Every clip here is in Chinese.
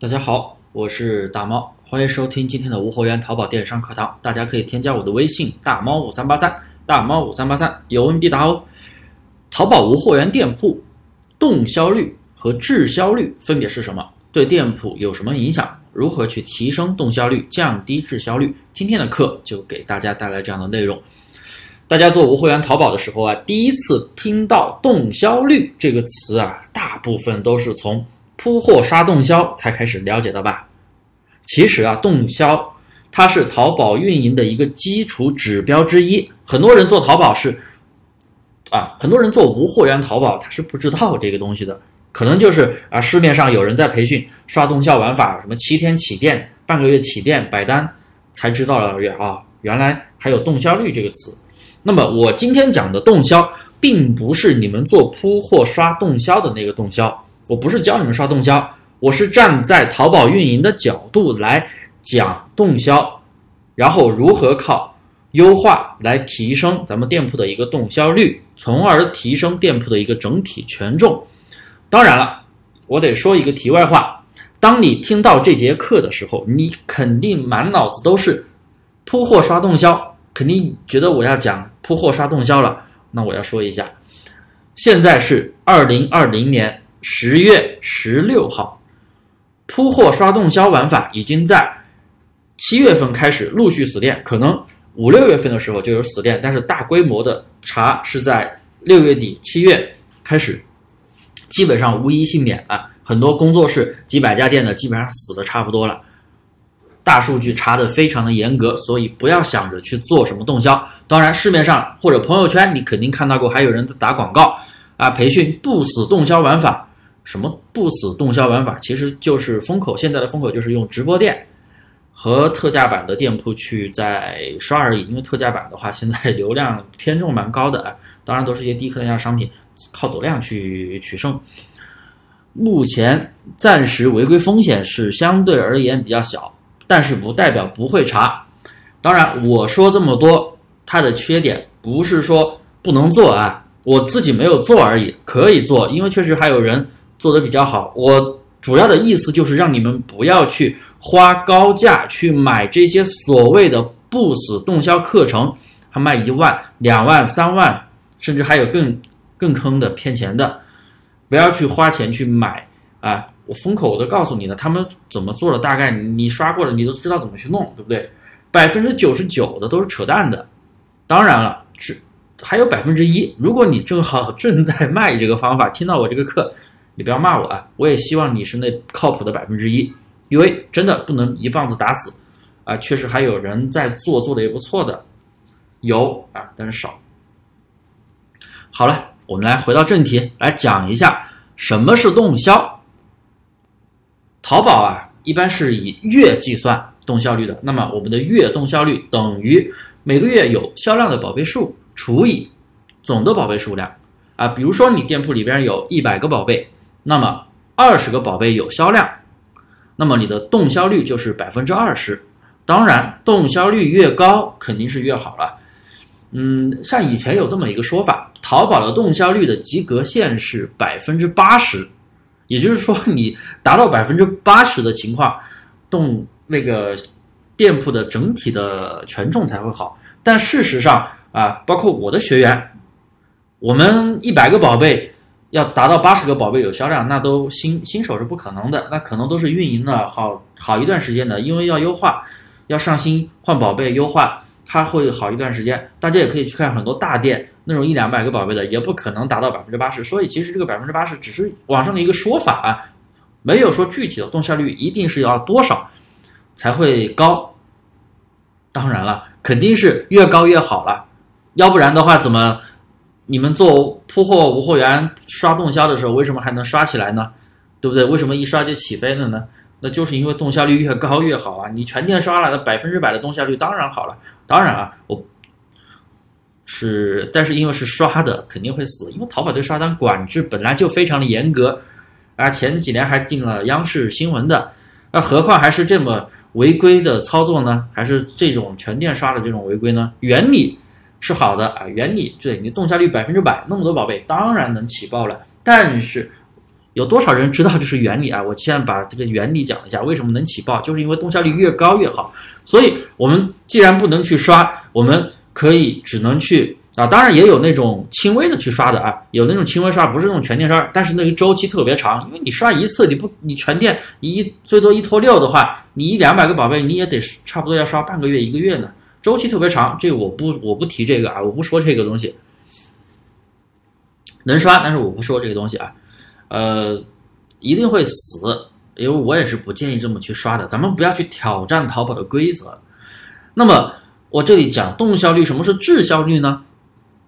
大家好，我是大猫，欢迎收听今天的无货源淘宝电商课堂。大家可以添加我的微信大猫五三八三，大猫五三八三，有问必答哦。淘宝无货源店铺动销率和滞销率分别是什么？对店铺有什么影响？如何去提升动销率，降低滞销率？今天的课就给大家带来这样的内容。大家做无货源淘宝的时候啊，第一次听到动销率这个词啊，大部分都是从铺货刷动销才开始了解的吧？其实啊，动销它是淘宝运营的一个基础指标之一。很多人做淘宝是啊，很多人做无货源淘宝他是不知道这个东西的，可能就是啊，市面上有人在培训刷动销玩法，什么七天起店、半个月起店、摆单，才知道了啊，原来还有动销率这个词。那么我今天讲的动销，并不是你们做铺货刷动销的那个动销，我不是教你们刷动销，我是站在淘宝运营的角度来讲动销，然后如何靠优化来提升咱们店铺的一个动销率，从而提升店铺的一个整体权重。当然了，我得说一个题外话，当你听到这节课的时候，你肯定满脑子都是铺货刷动销。肯定觉得我要讲铺货刷动销了，那我要说一下，现在是二零二零年十月十六号，铺货刷动销玩法已经在七月份开始陆续死店，可能五六月份的时候就有死店，但是大规模的查是在六月底七月开始，基本上无一幸免啊，很多工作室几百家店的基本上死的差不多了。大数据查的非常的严格，所以不要想着去做什么动销。当然，市面上或者朋友圈你肯定看到过，还有人在打广告啊，培训不死动销玩法。什么不死动销玩法？其实就是风口。现在的风口就是用直播店和特价版的店铺去在刷而已。因为特价版的话，现在流量偏重蛮高的啊，当然都是一些低客单价商品，靠走量去取胜。目前暂时违规风险是相对而言比较小。但是不代表不会查，当然我说这么多，它的缺点不是说不能做啊，我自己没有做而已，可以做，因为确实还有人做的比较好。我主要的意思就是让你们不要去花高价去买这些所谓的不死动销课程，还卖一万、两万、三万，甚至还有更更坑的骗钱的，不要去花钱去买啊。我封口我都告诉你了，他们怎么做的，大概你刷过了，你都知道怎么去弄，对不对？百分之九十九的都是扯淡的。当然了，是还有百分之一，如果你正好正在卖这个方法，听到我这个课，你不要骂我啊！我也希望你是那靠谱的百分之一，因为真的不能一棒子打死啊！确实还有人在做，做的也不错的，有啊，但是少。好了，我们来回到正题，来讲一下什么是动销。淘宝啊，一般是以月计算动销率的。那么我们的月动销率等于每个月有销量的宝贝数除以总的宝贝数量啊。比如说你店铺里边有一百个宝贝，那么二十个宝贝有销量，那么你的动销率就是百分之二十。当然，动销率越高肯定是越好了。嗯，像以前有这么一个说法，淘宝的动销率的及格线是百分之八十。也就是说，你达到百分之八十的情况，动那个店铺的整体的权重才会好。但事实上啊，包括我的学员，我们一百个宝贝要达到八十个宝贝有销量，那都新新手是不可能的。那可能都是运营了好好一段时间的，因为要优化，要上新换宝贝优化。它会好一段时间，大家也可以去看很多大店那种一两百个宝贝的，也不可能达到百分之八十。所以其实这个百分之八十只是网上的一个说法啊，没有说具体的动销率一定是要多少才会高。当然了，肯定是越高越好了，要不然的话，怎么你们做铺货无货源刷动销的时候，为什么还能刷起来呢？对不对？为什么一刷就起飞了呢？那就是因为动销率越高越好啊！你全店刷了，那百分之百的动销率当然好了。当然啊，我是，但是因为是刷的，肯定会死，因为淘宝对刷单管制本来就非常的严格啊。前几年还进了央视新闻的，那何况还是这么违规的操作呢？还是这种全店刷的这种违规呢？原理是好的啊，原理对你动销率百分之百，那么多宝贝当然能起爆了。但是有多少人知道这是原理啊？我现在把这个原理讲一下，为什么能起爆，就是因为动效率越高越好。所以我们既然不能去刷，我们可以只能去啊，当然也有那种轻微的去刷的啊，有那种轻微刷，不是那种全电刷，但是那个周期特别长，因为你刷一次，你不你全电一最多一拖六的话，你一两百个宝贝你也得差不多要刷半个月一个月呢，周期特别长。这个我不我不提这个啊，我不说这个东西，能刷，但是我不说这个东西啊。呃，一定会死，因为我也是不建议这么去刷的。咱们不要去挑战淘宝的规则。那么我这里讲动效率，什么是滞销率呢？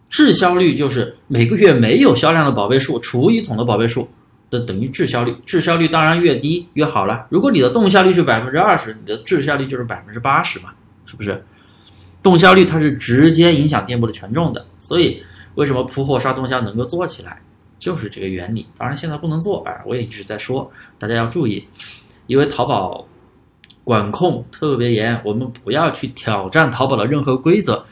滞销率就是每个月没有销量的宝贝数除以总的宝贝数的等于滞销率。滞销率当然越低越好了。如果你的动效率是百分之二十，你的滞销率就是百分之八十嘛，是不是？动销率它是直接影响店铺的权重的，所以为什么铺货刷动销能够做起来？就是这个原理，当然现在不能做，哎，我也一直在说，大家要注意，因为淘宝管控特别严，我们不要去挑战淘宝的任何规则。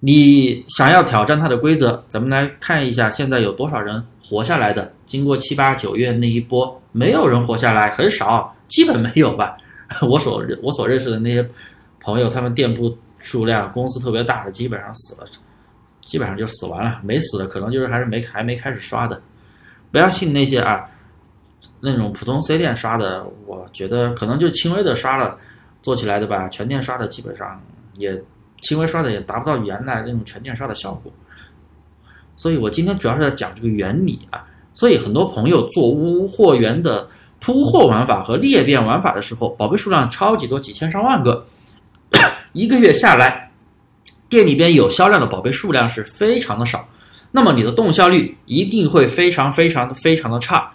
你想要挑战它的规则，咱们来看一下现在有多少人活下来的。经过七八九月那一波，没有人活下来，很少，基本没有吧。我所我所认识的那些朋友，他们店铺数量、公司特别大的，基本上死了。基本上就死完了，没死的可能就是还是没还没开始刷的，不要信那些啊，那种普通 C 店刷的，我觉得可能就轻微的刷了做起来的吧，全店刷的基本上也轻微刷的也达不到原来那种全店刷的效果。所以我今天主要是在讲这个原理啊，所以很多朋友做无货源的铺货玩法和裂变玩法的时候，宝贝数量超级多，几千上万个，一个月下来。店里边有销量的宝贝数量是非常的少，那么你的动效率一定会非常非常的非常的差。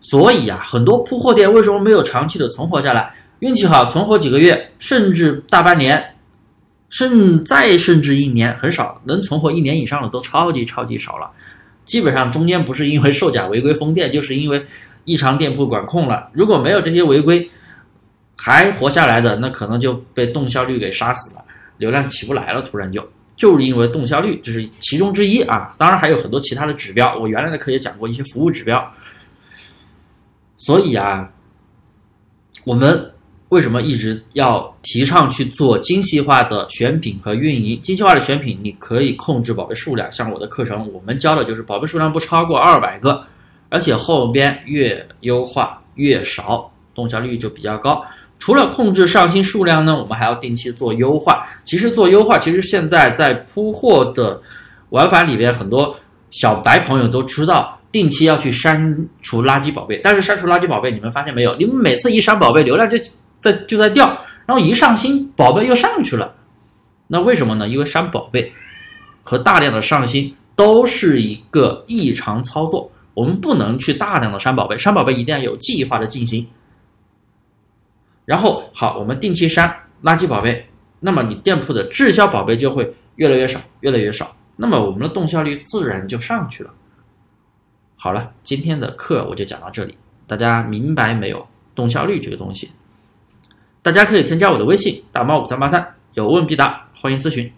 所以啊，很多铺货店为什么没有长期的存活下来？运气好存活几个月，甚至大半年，甚再甚至一年，很少能存活一年以上的都超级超级少了。基本上中间不是因为售假违规封店，就是因为异常店铺管控了。如果没有这些违规，还活下来的，那可能就被动效率给杀死了。流量起不来了，突然就就是因为动效率，这是其中之一啊。当然还有很多其他的指标，我原来的课也讲过一些服务指标。所以啊，我们为什么一直要提倡去做精细化的选品和运营？精细化的选品，你可以控制宝贝数量。像我的课程，我们教的就是宝贝数量不超过二百个，而且后边越优化越少，动效率就比较高。除了控制上新数量呢，我们还要定期做优化。其实做优化，其实现在在铺货的玩法里边，很多小白朋友都知道，定期要去删除垃圾宝贝。但是删除垃圾宝贝，你们发现没有？你们每次一删宝贝，流量就在就在掉，然后一上新宝贝又上去了。那为什么呢？因为删宝贝和大量的上新都是一个异常操作，我们不能去大量的删宝贝，删宝贝一定要有计划的进行。然后好，我们定期删垃圾宝贝，那么你店铺的滞销宝贝就会越来越少，越来越少，那么我们的动效率自然就上去了。好了，今天的课我就讲到这里，大家明白没有？动效率这个东西，大家可以添加我的微信大猫五三八三，有问必答，欢迎咨询。